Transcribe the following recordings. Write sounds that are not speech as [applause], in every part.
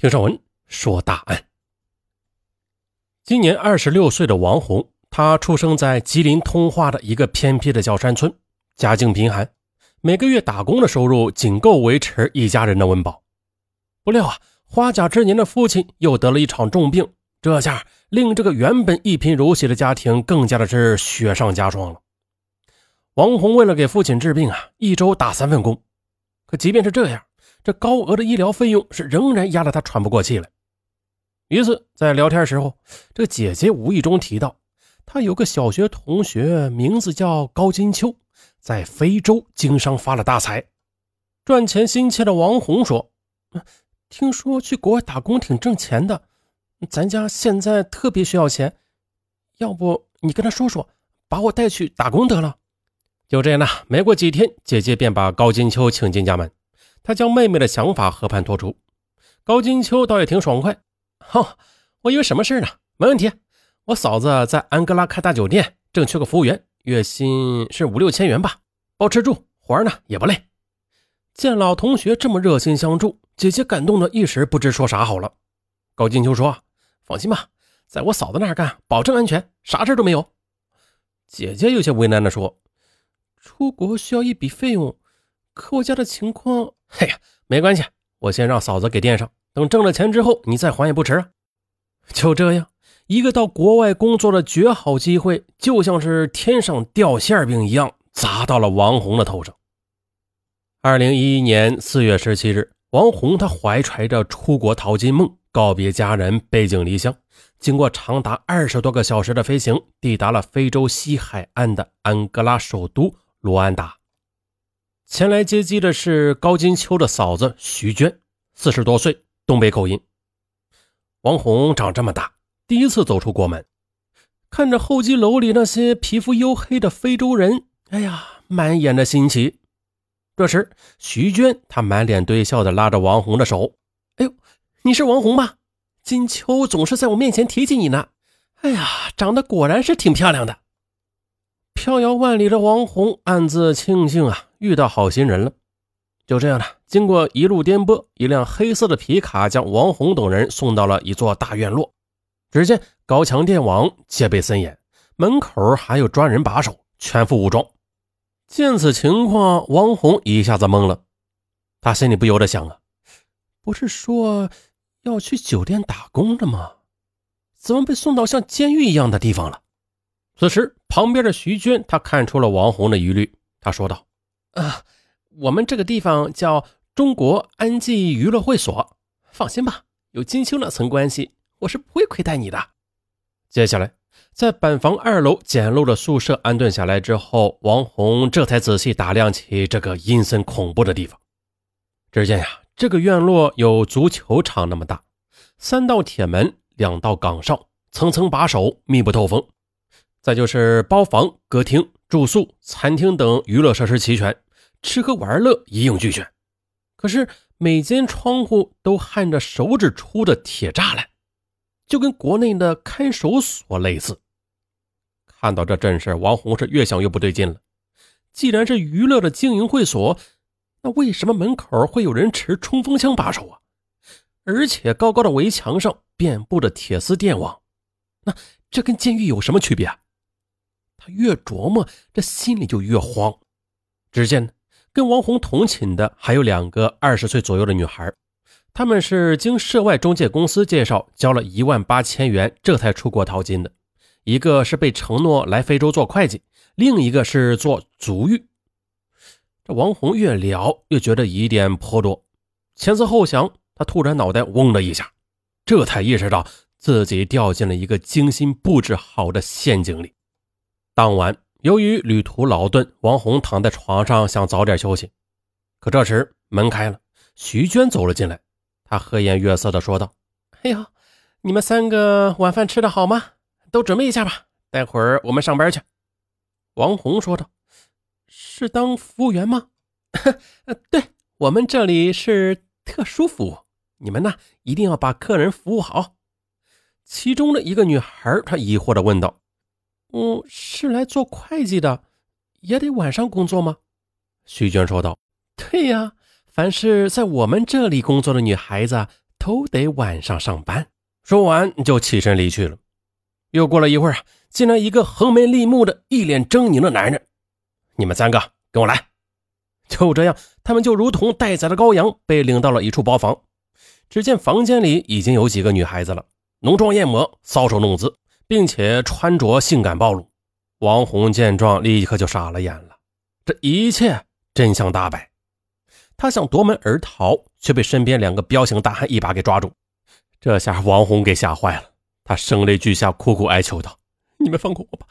听上文说大案。今年二十六岁的王红，他出生在吉林通化的一个偏僻的小山村，家境贫寒，每个月打工的收入仅够维持一家人的温饱。不料啊，花甲之年的父亲又得了一场重病，这下令这个原本一贫如洗的家庭更加的是雪上加霜了。王红为了给父亲治病啊，一周打三份工，可即便是这样，这高额的医疗费用是仍然压得他喘不过气来。一次在聊天时候，这姐姐无意中提到，她有个小学同学，名字叫高金秋，在非洲经商发了大财，赚钱心切的王红说：“听说去国外打工挺挣钱的，咱家现在特别需要钱，要不你跟他说说，把我带去打工得了。”就这样呢，没过几天，姐姐便把高金秋请进家门，他将妹妹的想法和盘托出，高金秋倒也挺爽快。哦，我以为什么事呢？没问题，我嫂子在安哥拉开大酒店，正缺个服务员，月薪是五六千元吧，包吃住，活呢也不累。见老同学这么热心相助，姐姐感动的一时不知说啥好了。高金秋说：“放心吧，在我嫂子那儿干，保证安全，啥事都没有。”姐姐有些为难的说：“出国需要一笔费用，可我家的情况……嘿呀，没关系，我先让嫂子给垫上。”等挣了钱之后，你再还也不迟啊！就这样，一个到国外工作的绝好机会，就像是天上掉馅饼一样，砸到了王红的头上。二零一一年四月十七日，王红她怀揣着出国淘金梦，告别家人，背井离乡，经过长达二十多个小时的飞行，抵达了非洲西海岸的安哥拉首都卢安达。前来接机的是高金秋的嫂子徐娟，四十多岁。东北口音，王红长这么大第一次走出国门，看着候机楼里那些皮肤黝黑的非洲人，哎呀，满眼的新奇。这时，徐娟她满脸堆笑的拉着王红的手：“哎呦，你是王红吧？金秋总是在我面前提起你呢。哎呀，长得果然是挺漂亮的。”飘摇万里的王红暗自庆幸啊，遇到好心人了。就这样了。经过一路颠簸，一辆黑色的皮卡将王红等人送到了一座大院落。只见高墙电网，戒备森严，门口还有专人把守，全副武装。见此情况，王红一下子懵了。他心里不由得想啊，不是说要去酒店打工的吗？怎么被送到像监狱一样的地方了？此时，旁边的徐娟她看出了王红的疑虑，她说道：“啊。”我们这个地方叫中国安济娱乐会所，放心吧，有金秋那层关系，我是不会亏待你的。接下来，在板房二楼简陋的宿舍安顿下来之后，王红这才仔细打量起这个阴森恐怖的地方。只见呀，这个院落有足球场那么大，三道铁门，两道岗哨，层层把守，密不透风。再就是包房、歌厅、住宿、餐厅等娱乐设施齐全。吃喝玩乐一应俱全，可是每间窗户都焊着手指粗的铁栅栏，就跟国内的看守所类似。看到这阵势，王红是越想越不对劲了。既然是娱乐的经营会所，那为什么门口会有人持冲锋枪把守啊？而且高高的围墙上遍布着铁丝电网，那这跟监狱有什么区别啊？越琢磨，这心里就越慌。只见。跟王红同寝的还有两个二十岁左右的女孩，她们是经涉外中介公司介绍，交了一万八千元，这才出国淘金的。一个是被承诺来非洲做会计，另一个是做足浴。这王红越聊越觉得疑点颇多，前思后想，他突然脑袋嗡的一下，这才意识到自己掉进了一个精心布置好的陷阱里。当晚。由于旅途劳顿，王红躺在床上想早点休息。可这时门开了，徐娟走了进来。她和颜悦色地说道：“哎呦，你们三个晚饭吃的好吗？都准备一下吧，待会儿我们上班去。”王红说道：“是当服务员吗？”“ [laughs] 对，我们这里是特殊服务，你们呢一定要把客人服务好。”其中的一个女孩她疑惑地问道。嗯，是来做会计的，也得晚上工作吗？徐娟说道：“对呀，凡是在我们这里工作的女孩子，都都得晚上上班。说完就起身离去了。又过了一会儿啊，进来一个横眉立目的一脸狰狞的男人。你们三个跟我来。就这样，他们就如同待宰的羔羊，被领到了一处包房。只见房间里已经有几个女孩子了，浓妆艳抹，搔首弄姿，并且穿着性感暴露。王红见状，立刻就傻了眼了。这一切真相大白。他想夺门而逃，却被身边两个彪形大汉一把给抓住。这下王红给吓坏了，他声泪俱下，苦苦哀求道：“你们放过我吧，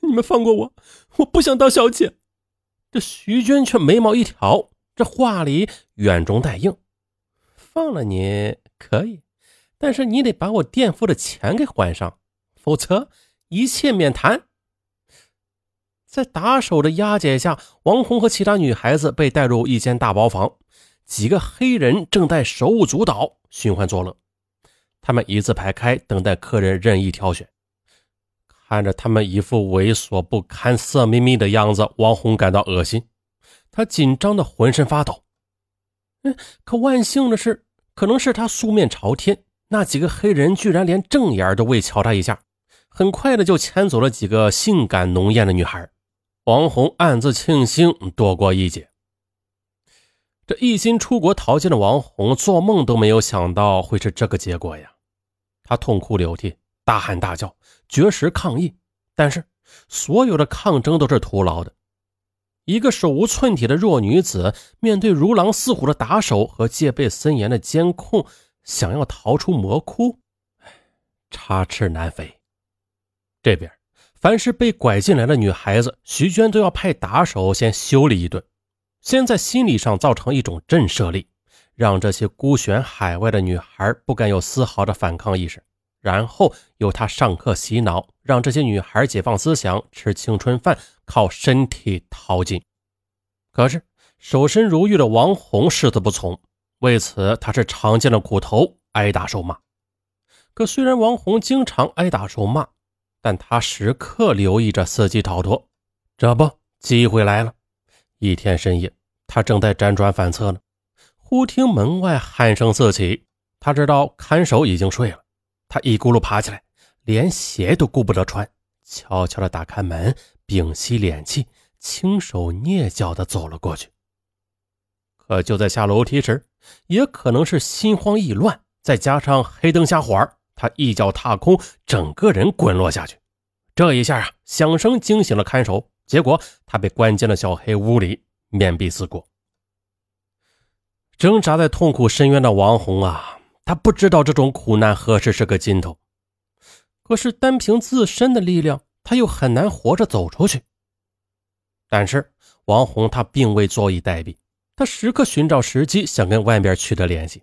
你们放过我，我不想当小姐。”这徐娟却眉毛一挑，这话里软中带硬：“放了你可以，但是你得把我垫付的钱给还上，否则一切免谈。”在打手的押解下，王红和其他女孩子被带入一间大包房，几个黑人正在手舞足蹈、寻欢作乐。他们一字排开，等待客人任意挑选。看着他们一副猥琐不堪、色眯眯的样子，王红感到恶心，他紧张的浑身发抖。嗯，可万幸的是，可能是他素面朝天，那几个黑人居然连正眼都未瞧他一下，很快的就牵走了几个性感浓艳的女孩。王红暗自庆幸躲过一劫。这一心出国淘金的王红，做梦都没有想到会是这个结果呀！他痛哭流涕，大喊大叫，绝食抗议。但是，所有的抗争都是徒劳的。一个手无寸铁的弱女子，面对如狼似虎的打手和戒备森严的监控，想要逃出魔窟，插翅难飞。这边。凡是被拐进来的女孩子，徐娟都要派打手先修理一顿，先在心理上造成一种震慑力，让这些孤悬海外的女孩不敢有丝毫的反抗意识。然后由他上课洗脑，让这些女孩解放思想，吃青春饭，靠身体淘金。可是守身如玉的王红誓死不从，为此他是尝尽了苦头，挨打受骂。可虽然王红经常挨打受骂，但他时刻留意着伺机逃脱，这不，机会来了。一天深夜，他正在辗转反侧呢，忽听门外鼾声四起。他知道看守已经睡了，他一咕噜爬起来，连鞋都顾不得穿，悄悄地打开门，屏息敛气，轻手蹑脚地走了过去。可就在下楼梯时，也可能是心慌意乱，再加上黑灯瞎火他一脚踏空，整个人滚落下去。这一下啊，响声惊醒了看守，结果他被关进了小黑屋里，面壁思过。挣扎在痛苦深渊的王红啊，他不知道这种苦难何时是个尽头。可是单凭自身的力量，他又很难活着走出去。但是王红他并未坐以待毙，他时刻寻找时机，想跟外边取得联系。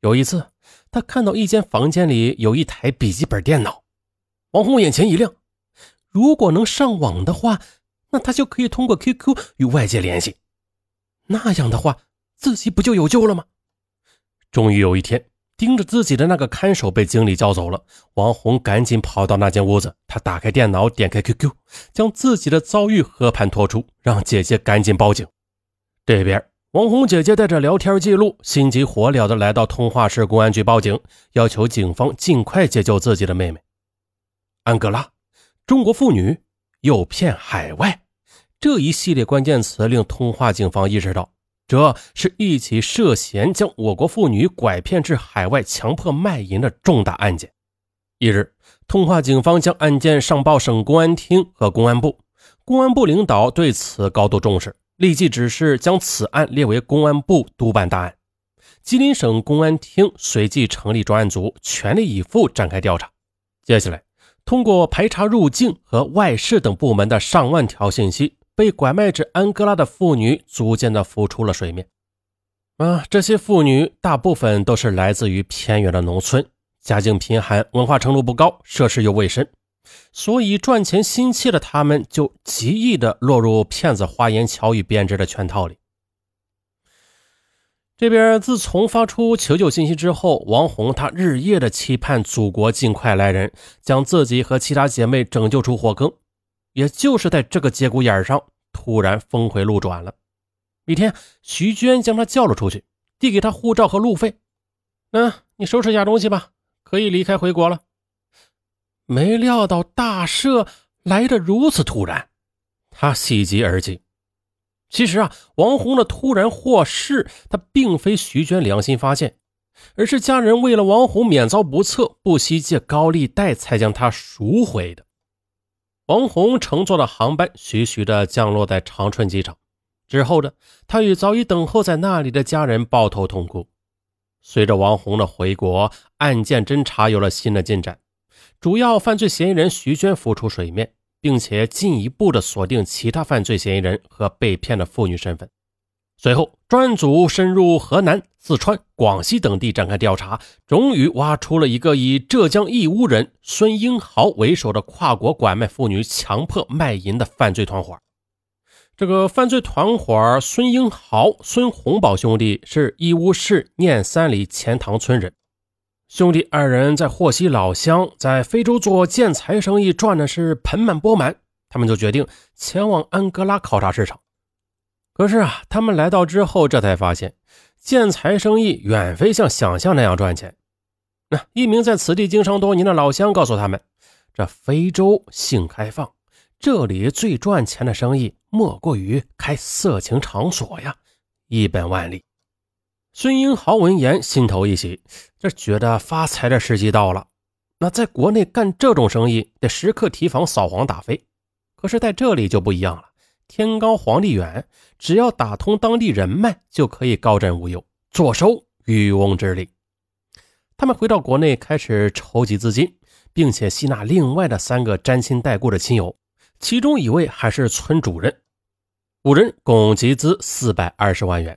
有一次，他看到一间房间里有一台笔记本电脑，王红眼前一亮。如果能上网的话，那他就可以通过 QQ 与外界联系。那样的话，自己不就有救了吗？终于有一天，盯着自己的那个看守被经理叫走了，王红赶紧跑到那间屋子。他打开电脑，点开 QQ，将自己的遭遇和盘托出，让姐姐赶紧报警。这边。王红姐姐带着聊天记录，心急火燎地来到通化市公安局报警，要求警方尽快解救自己的妹妹。安哥拉，中国妇女诱骗海外，这一系列关键词令通化警方意识到，这是一起涉嫌将我国妇女拐骗至海外强迫卖淫的重大案件。一日，通化警方将案件上报省公安厅和公安部，公安部领导对此高度重视。立即指示将此案列为公安部督办大案，吉林省公安厅随即成立专案组，全力以赴展开调查。接下来，通过排查入境和外事等部门的上万条信息，被拐卖至安哥拉的妇女逐渐的浮出了水面。啊，这些妇女大部分都是来自于偏远的农村，家境贫寒，文化程度不高，涉世又未深。所以，赚钱心切的他们就极易的落入骗子花言巧语编织的圈套里。这边自从发出求救信息之后，王红她日夜的期盼祖国尽快来人，将自己和其他姐妹拯救出火坑。也就是在这个节骨眼上，突然峰回路转了。一天，徐娟将她叫了出去，递给她护照和路费。嗯，你收拾一下东西吧，可以离开回国了。没料到大赦来得如此突然，他喜极而泣。其实啊，王红的突然获释，他并非徐娟良心发现，而是家人为了王红免遭不测，不惜借高利贷才将他赎回的。王红乘坐的航班徐徐的降落在长春机场，之后的他与早已等候在那里的家人抱头痛哭。随着王红的回国，案件侦查有了新的进展，主要犯罪嫌疑人徐娟浮出水面，并且进一步的锁定其他犯罪嫌疑人和被骗的妇女身份。随后，专案组深入河南、四川、广西等地展开调查，终于挖出了一个以浙江义乌人孙英豪为首的跨国拐卖妇女、强迫卖淫的犯罪团伙。这个犯罪团伙孙英豪、孙洪宝兄弟是义乌市念三里钱塘村人，兄弟二人在获悉老乡，在非洲做建材生意赚的是盆满钵满，他们就决定前往安哥拉考察市场。可是啊，他们来到之后，这才发现建材生意远非像想象那样赚钱。那一名在此地经商多年的老乡告诉他们，这非洲性开放。这里最赚钱的生意莫过于开色情场所呀，一本万利。孙英豪闻言心头一喜，这觉得发财的时机到了。那在国内干这种生意，得时刻提防扫黄打非。可是在这里就不一样了，天高皇帝远，只要打通当地人脉，就可以高枕无忧，坐收渔翁之利。他们回到国内，开始筹集资金，并且吸纳另外的三个沾亲带故的亲友。其中一位还是村主任，五人共集资四百二十万元。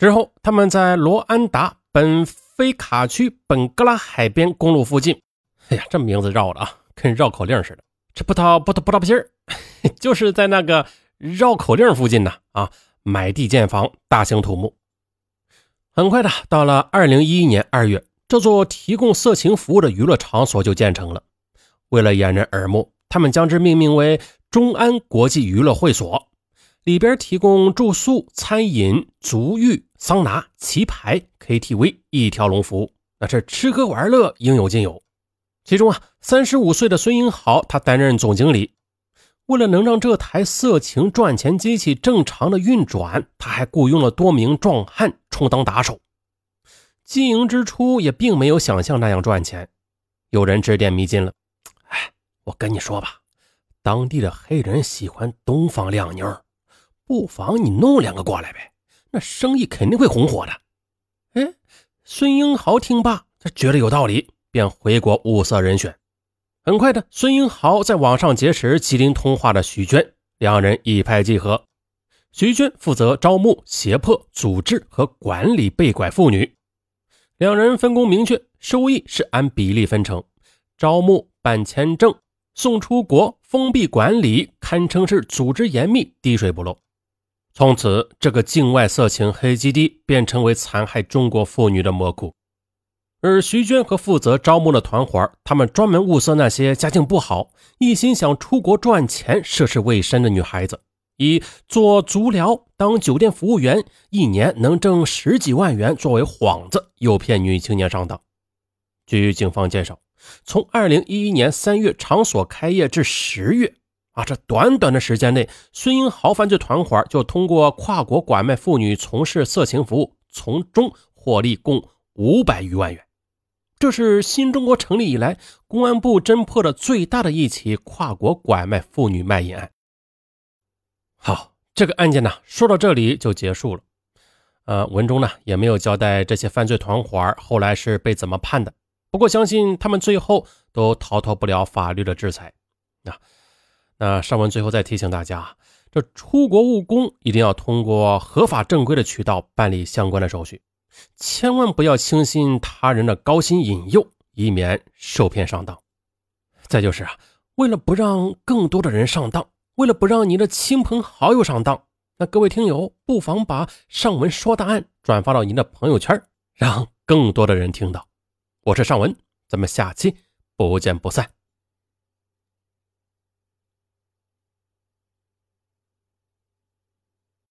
之后，他们在罗安达本菲卡区本格拉海边公路附近，哎呀，这名字绕的啊，跟绕口令似的。这葡萄不萄葡萄皮儿，[laughs] 就是在那个绕口令附近呢啊，买地建房，大兴土木。很快的，到了二零一一年二月，这座提供色情服务的娱乐场所就建成了。为了掩人耳目。他们将之命名为“中安国际娱乐会所”，里边提供住宿、餐饮、足浴、桑拿、棋牌、KTV 一条龙服务，那是吃喝玩乐应有尽有。其中啊，三十五岁的孙英豪他担任总经理。为了能让这台色情赚钱机器正常的运转，他还雇佣了多名壮汉充当打手。经营之初也并没有想象那样赚钱，有人指点迷津了。哎我跟你说吧，当地的黑人喜欢东方靓妞，不妨你弄两个过来呗，那生意肯定会红火的。哎，孙英豪听罢，他觉得有道理，便回国物色人选。很快的，孙英豪在网上结识吉林通化的徐娟，两人一拍即合。徐娟负责招募、胁迫、组织和管理被拐妇女，两人分工明确，收益是按比例分成，招募、办签证。送出国、封闭管理，堪称是组织严密、滴水不漏。从此，这个境外色情黑基地便成为残害中国妇女的魔窟。而徐娟和负责招募的团伙，他们专门物色那些家境不好、一心想出国赚钱、涉世未深的女孩子，以做足疗、当酒店服务员，一年能挣十几万元作为幌子，诱骗女青年上当。据警方介绍。从二零一一年三月场所开业至十月，啊，这短短的时间内，孙英豪犯罪团伙就通过跨国拐卖妇女从事色情服务，从中获利共五百余万元。这是新中国成立以来公安部侦破的最大的一起跨国拐卖妇女卖淫案。好，这个案件呢，说到这里就结束了。呃，文中呢也没有交代这些犯罪团伙后来是被怎么判的。不过，相信他们最后都逃脱不了法律的制裁。那那上文最后再提醒大家，这出国务工一定要通过合法正规的渠道办理相关的手续，千万不要轻信他人的高薪引诱，以免受骗上当。再就是啊，为了不让更多的人上当，为了不让您的亲朋好友上当，那各位听友不妨把上文说的案转发到您的朋友圈，让更多的人听到。我是尚文，咱们下期不见不散。